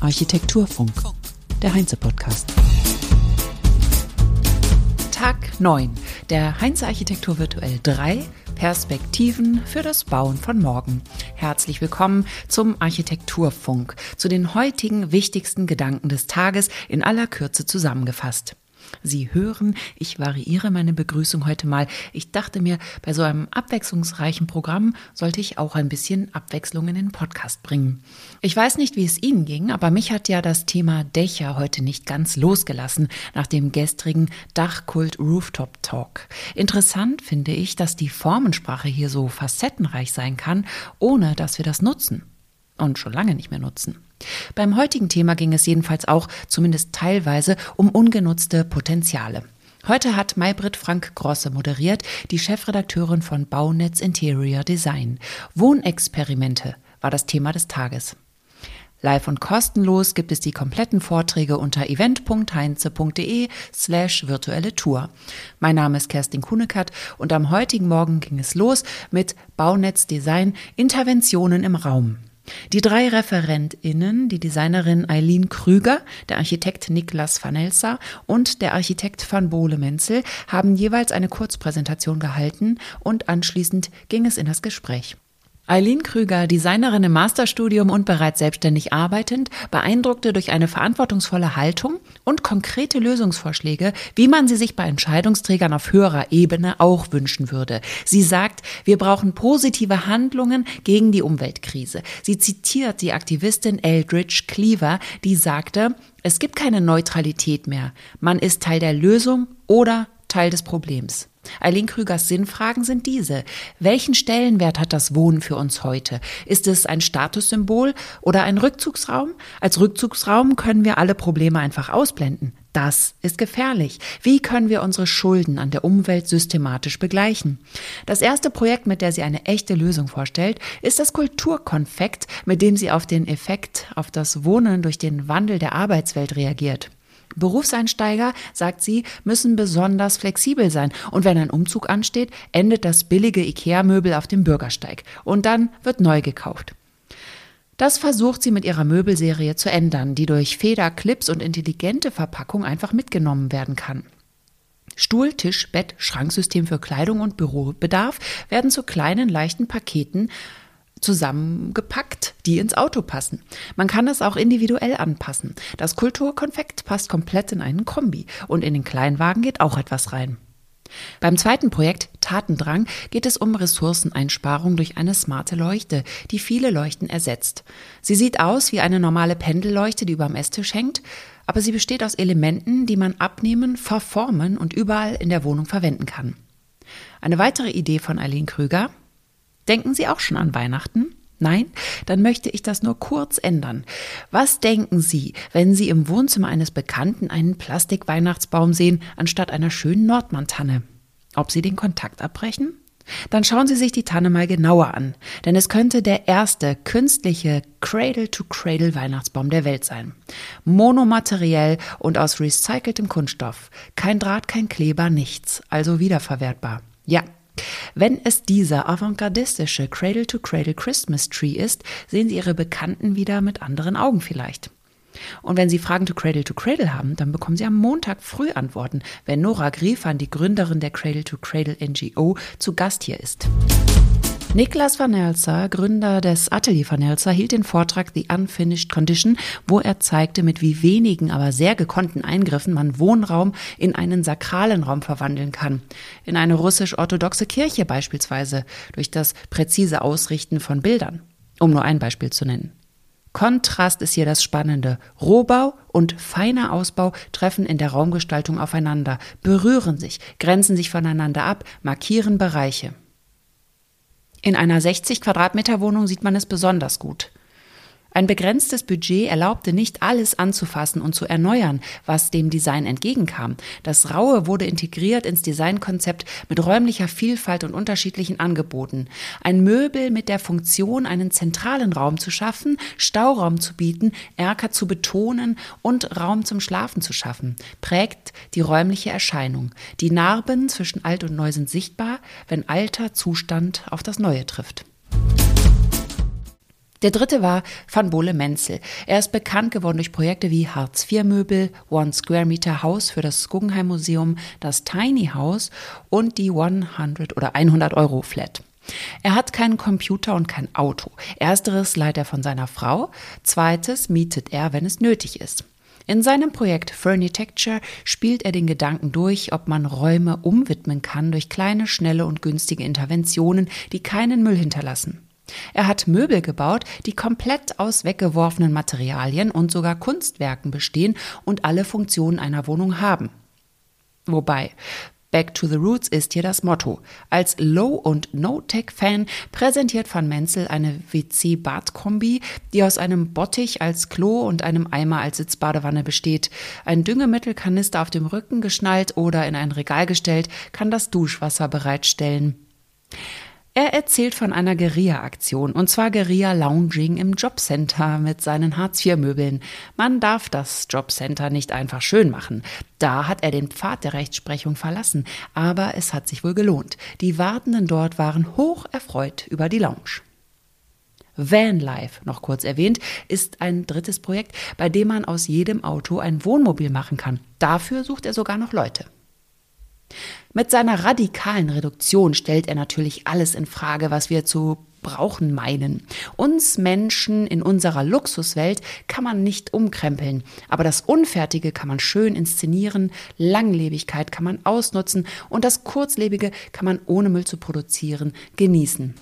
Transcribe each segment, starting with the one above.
Architekturfunk, der Heinze-Podcast. Tag 9 der Heinze Architektur Virtuell 3 Perspektiven für das Bauen von morgen. Herzlich willkommen zum Architekturfunk, zu den heutigen wichtigsten Gedanken des Tages in aller Kürze zusammengefasst. Sie hören, ich variiere meine Begrüßung heute mal. Ich dachte mir, bei so einem abwechslungsreichen Programm sollte ich auch ein bisschen Abwechslung in den Podcast bringen. Ich weiß nicht, wie es Ihnen ging, aber mich hat ja das Thema Dächer heute nicht ganz losgelassen nach dem gestrigen Dachkult Rooftop Talk. Interessant finde ich, dass die Formensprache hier so facettenreich sein kann, ohne dass wir das nutzen. Und schon lange nicht mehr nutzen. Beim heutigen Thema ging es jedenfalls auch, zumindest teilweise, um ungenutzte Potenziale. Heute hat Maybrit Frank Grosse moderiert, die Chefredakteurin von Baunetz Interior Design. Wohnexperimente war das Thema des Tages. Live und kostenlos gibt es die kompletten Vorträge unter event.heinze.de slash virtuelle Tour. Mein Name ist Kerstin Kunekat und am heutigen Morgen ging es los mit Baunetz Design Interventionen im Raum. Die drei ReferentInnen, die Designerin Eileen Krüger, der Architekt Niklas van Elsa und der Architekt van Bohle-Menzel, haben jeweils eine Kurzpräsentation gehalten und anschließend ging es in das Gespräch. Eileen Krüger, Designerin im Masterstudium und bereits selbstständig arbeitend, beeindruckte durch eine verantwortungsvolle Haltung und konkrete Lösungsvorschläge, wie man sie sich bei Entscheidungsträgern auf höherer Ebene auch wünschen würde. Sie sagt, wir brauchen positive Handlungen gegen die Umweltkrise. Sie zitiert die Aktivistin Eldridge Cleaver, die sagte, es gibt keine Neutralität mehr. Man ist Teil der Lösung oder Teil des Problems. Eileen Krügers Sinnfragen sind diese. Welchen Stellenwert hat das Wohnen für uns heute? Ist es ein Statussymbol oder ein Rückzugsraum? Als Rückzugsraum können wir alle Probleme einfach ausblenden. Das ist gefährlich. Wie können wir unsere Schulden an der Umwelt systematisch begleichen? Das erste Projekt, mit der sie eine echte Lösung vorstellt, ist das Kulturkonfekt, mit dem sie auf den Effekt auf das Wohnen durch den Wandel der Arbeitswelt reagiert. Berufseinsteiger, sagt sie, müssen besonders flexibel sein. Und wenn ein Umzug ansteht, endet das billige IKEA-Möbel auf dem Bürgersteig. Und dann wird neu gekauft. Das versucht sie mit ihrer Möbelserie zu ändern, die durch Feder, Clips und intelligente Verpackung einfach mitgenommen werden kann. Stuhl, Tisch, Bett, Schranksystem für Kleidung und Bürobedarf werden zu kleinen, leichten Paketen zusammengepackt, die ins Auto passen. Man kann es auch individuell anpassen. Das Kulturkonfekt passt komplett in einen Kombi und in den Kleinwagen geht auch etwas rein. Beim zweiten Projekt Tatendrang geht es um Ressourceneinsparung durch eine smarte Leuchte, die viele Leuchten ersetzt. Sie sieht aus wie eine normale Pendelleuchte, die überm Esstisch hängt, aber sie besteht aus Elementen, die man abnehmen, verformen und überall in der Wohnung verwenden kann. Eine weitere Idee von Eileen Krüger, Denken Sie auch schon an Weihnachten? Nein? Dann möchte ich das nur kurz ändern. Was denken Sie, wenn Sie im Wohnzimmer eines Bekannten einen Plastikweihnachtsbaum sehen, anstatt einer schönen Nordmann-Tanne? Ob Sie den Kontakt abbrechen? Dann schauen Sie sich die Tanne mal genauer an, denn es könnte der erste künstliche Cradle-to-Cradle-Weihnachtsbaum der Welt sein. Monomateriell und aus recyceltem Kunststoff. Kein Draht, kein Kleber, nichts, also wiederverwertbar. Ja, wenn es dieser avantgardistische Cradle-to-Cradle Christmas Tree ist, sehen Sie Ihre Bekannten wieder mit anderen Augen vielleicht. Und wenn Sie Fragen to Cradle to Cradle haben, dann bekommen Sie am Montag früh Antworten, wenn Nora Griefan, die Gründerin der Cradle to Cradle NGO, zu Gast hier ist. Niklas van Elsa, Gründer des Atelier van Elsa, hielt den Vortrag The Unfinished Condition, wo er zeigte, mit wie wenigen, aber sehr gekonnten Eingriffen man Wohnraum in einen sakralen Raum verwandeln kann. In eine russisch-orthodoxe Kirche beispielsweise, durch das präzise Ausrichten von Bildern. Um nur ein Beispiel zu nennen. Kontrast ist hier das Spannende. Rohbau und feiner Ausbau treffen in der Raumgestaltung aufeinander, berühren sich, grenzen sich voneinander ab, markieren Bereiche. In einer 60 Quadratmeter Wohnung sieht man es besonders gut. Ein begrenztes Budget erlaubte nicht alles anzufassen und zu erneuern, was dem Design entgegenkam. Das Raue wurde integriert ins Designkonzept mit räumlicher Vielfalt und unterschiedlichen Angeboten. Ein Möbel mit der Funktion, einen zentralen Raum zu schaffen, Stauraum zu bieten, Erker zu betonen und Raum zum Schlafen zu schaffen, prägt die räumliche Erscheinung. Die Narben zwischen Alt und Neu sind sichtbar, wenn alter Zustand auf das Neue trifft. Der dritte war Van Bole Menzel. Er ist bekannt geworden durch Projekte wie Hartz-IV-Möbel, One Square Meter Haus für das Guggenheim Museum, das Tiny House und die 100 oder 100 Euro Flat. Er hat keinen Computer und kein Auto. Ersteres leiht er von seiner Frau, zweites mietet er, wenn es nötig ist. In seinem Projekt Furnitecture spielt er den Gedanken durch, ob man Räume umwidmen kann durch kleine, schnelle und günstige Interventionen, die keinen Müll hinterlassen. Er hat Möbel gebaut, die komplett aus weggeworfenen Materialien und sogar Kunstwerken bestehen und alle Funktionen einer Wohnung haben. Wobei, Back to the Roots ist hier das Motto. Als Low- und No-Tech-Fan präsentiert Van Menzel eine WC-Bad-Kombi, die aus einem Bottich als Klo und einem Eimer als Sitzbadewanne besteht. Ein Düngemittelkanister auf dem Rücken geschnallt oder in ein Regal gestellt kann das Duschwasser bereitstellen. Er erzählt von einer Guerilla-Aktion, und zwar Guerilla-Lounging im Jobcenter mit seinen Hartz-IV-Möbeln. Man darf das Jobcenter nicht einfach schön machen. Da hat er den Pfad der Rechtsprechung verlassen, aber es hat sich wohl gelohnt. Die Wartenden dort waren hoch erfreut über die Lounge. Vanlife, noch kurz erwähnt, ist ein drittes Projekt, bei dem man aus jedem Auto ein Wohnmobil machen kann. Dafür sucht er sogar noch Leute. Mit seiner radikalen Reduktion stellt er natürlich alles in Frage, was wir zu brauchen meinen. Uns Menschen in unserer Luxuswelt kann man nicht umkrempeln, aber das Unfertige kann man schön inszenieren, Langlebigkeit kann man ausnutzen und das Kurzlebige kann man ohne Müll zu produzieren genießen.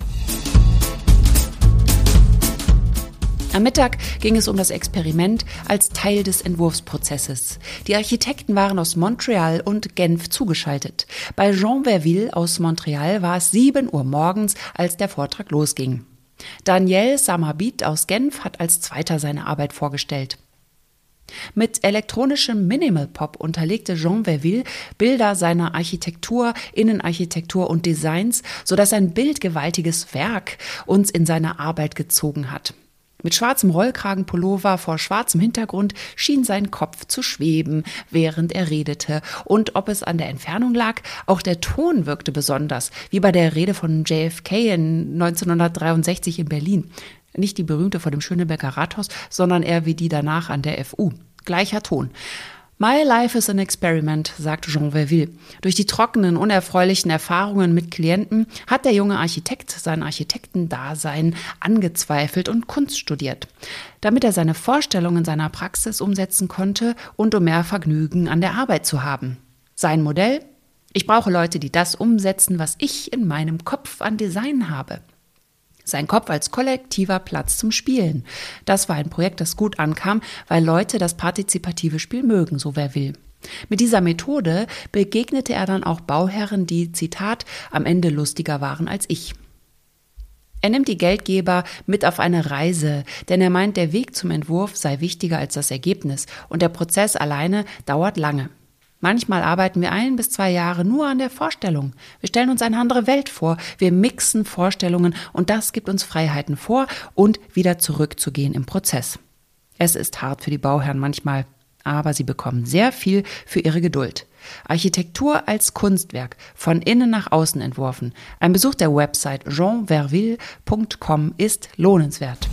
Am Mittag ging es um das Experiment als Teil des Entwurfsprozesses. Die Architekten waren aus Montreal und Genf zugeschaltet. Bei Jean Verville aus Montreal war es 7 Uhr morgens, als der Vortrag losging. Daniel Samabit aus Genf hat als Zweiter seine Arbeit vorgestellt. Mit elektronischem Minimal Pop unterlegte Jean Verville Bilder seiner Architektur, Innenarchitektur und Designs, sodass ein bildgewaltiges Werk uns in seine Arbeit gezogen hat. Mit schwarzem Rollkragenpullover vor schwarzem Hintergrund schien sein Kopf zu schweben, während er redete. Und ob es an der Entfernung lag, auch der Ton wirkte besonders, wie bei der Rede von JFK in 1963 in Berlin. Nicht die berühmte vor dem Schöneberger Rathaus, sondern eher wie die danach an der FU. Gleicher Ton. My life is an experiment, sagt Jean Verville. Durch die trockenen, unerfreulichen Erfahrungen mit Klienten hat der junge Architekt sein Architektendasein angezweifelt und Kunst studiert, damit er seine Vorstellungen seiner Praxis umsetzen konnte und um mehr Vergnügen an der Arbeit zu haben. Sein Modell? Ich brauche Leute, die das umsetzen, was ich in meinem Kopf an Design habe. Sein Kopf als kollektiver Platz zum Spielen. Das war ein Projekt, das gut ankam, weil Leute das partizipative Spiel mögen, so wer will. Mit dieser Methode begegnete er dann auch Bauherren, die, Zitat, am Ende lustiger waren als ich. Er nimmt die Geldgeber mit auf eine Reise, denn er meint, der Weg zum Entwurf sei wichtiger als das Ergebnis und der Prozess alleine dauert lange. Manchmal arbeiten wir ein bis zwei Jahre nur an der Vorstellung. Wir stellen uns eine andere Welt vor. Wir mixen Vorstellungen und das gibt uns Freiheiten vor und wieder zurückzugehen im Prozess. Es ist hart für die Bauherren manchmal, aber sie bekommen sehr viel für ihre Geduld. Architektur als Kunstwerk, von innen nach außen entworfen. Ein Besuch der Website jeanverville.com ist lohnenswert.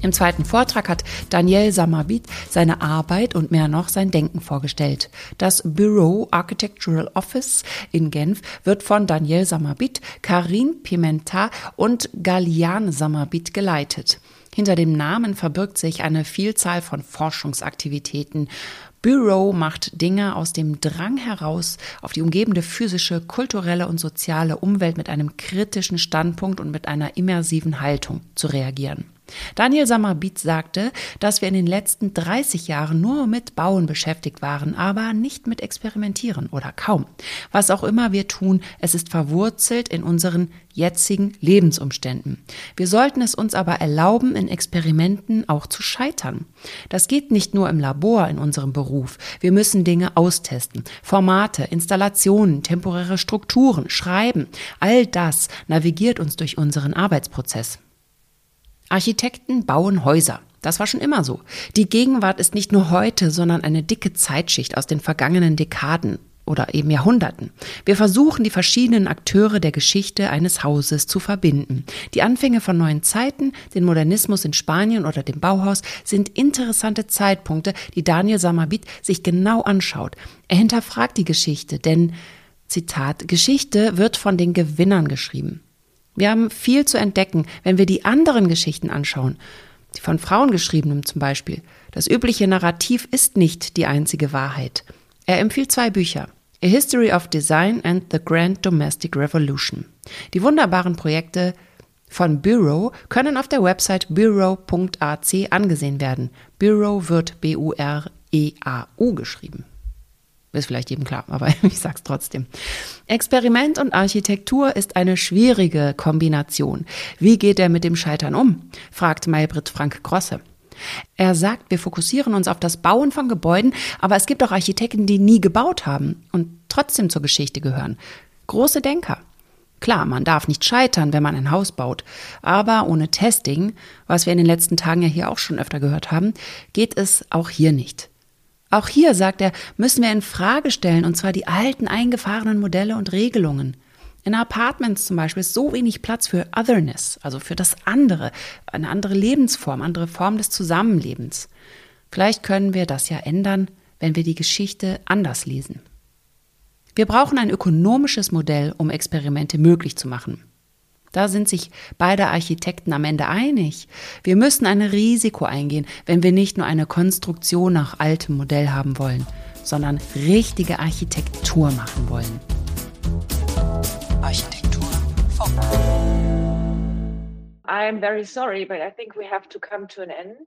Im zweiten Vortrag hat Daniel Samabit seine Arbeit und mehr noch sein Denken vorgestellt. Das Bureau Architectural Office in Genf wird von Daniel Samabit, Karin Pimenta und Galian Samabit geleitet. Hinter dem Namen verbirgt sich eine Vielzahl von Forschungsaktivitäten. Bureau macht Dinge aus dem Drang heraus, auf die umgebende physische, kulturelle und soziale Umwelt mit einem kritischen Standpunkt und mit einer immersiven Haltung zu reagieren. Daniel Sammerbit sagte, dass wir in den letzten 30 Jahren nur mit Bauen beschäftigt waren, aber nicht mit Experimentieren oder kaum. Was auch immer wir tun, es ist verwurzelt in unseren jetzigen Lebensumständen. Wir sollten es uns aber erlauben, in Experimenten auch zu scheitern. Das geht nicht nur im Labor in unserem Beruf. Wir müssen Dinge austesten. Formate, Installationen, temporäre Strukturen, Schreiben, all das navigiert uns durch unseren Arbeitsprozess. Architekten bauen Häuser. Das war schon immer so. Die Gegenwart ist nicht nur heute, sondern eine dicke Zeitschicht aus den vergangenen Dekaden. oder eben Jahrhunderten. Wir versuchen, die verschiedenen Akteure der Geschichte eines Hauses zu verbinden. Die Anfänge von neuen Zeiten, den Modernismus in Spanien oder dem Bauhaus sind interessante Zeitpunkte, die Daniel Samabit sich genau anschaut. Er hinterfragt die Geschichte, denn Zitat, Geschichte wird von den Gewinnern geschrieben. Wir haben viel zu entdecken, wenn wir die anderen Geschichten anschauen. Die von Frauen geschriebenen zum Beispiel. Das übliche Narrativ ist nicht die einzige Wahrheit. Er empfiehlt zwei Bücher. A History of Design and the Grand Domestic Revolution. Die wunderbaren Projekte von Bureau können auf der Website bureau.ac angesehen werden. Bureau wird B-U-R-E-A-U geschrieben. Ist vielleicht jedem klar, aber ich sag's trotzdem. Experiment und Architektur ist eine schwierige Kombination. Wie geht er mit dem Scheitern um? fragt Maybrit Frank Grosse. Er sagt, wir fokussieren uns auf das Bauen von Gebäuden, aber es gibt auch Architekten, die nie gebaut haben und trotzdem zur Geschichte gehören. Große Denker. Klar, man darf nicht scheitern, wenn man ein Haus baut, aber ohne Testing, was wir in den letzten Tagen ja hier auch schon öfter gehört haben, geht es auch hier nicht. Auch hier, sagt er, müssen wir in Frage stellen, und zwar die alten eingefahrenen Modelle und Regelungen. In Apartments zum Beispiel ist so wenig Platz für Otherness, also für das andere, eine andere Lebensform, andere Form des Zusammenlebens. Vielleicht können wir das ja ändern, wenn wir die Geschichte anders lesen. Wir brauchen ein ökonomisches Modell, um Experimente möglich zu machen. Da sind sich beide Architekten am Ende einig. Wir müssen ein Risiko eingehen, wenn wir nicht nur eine Konstruktion nach altem Modell haben wollen, sondern richtige Architektur machen wollen. Architektur. I'm very sorry, but I think we have to come to an end.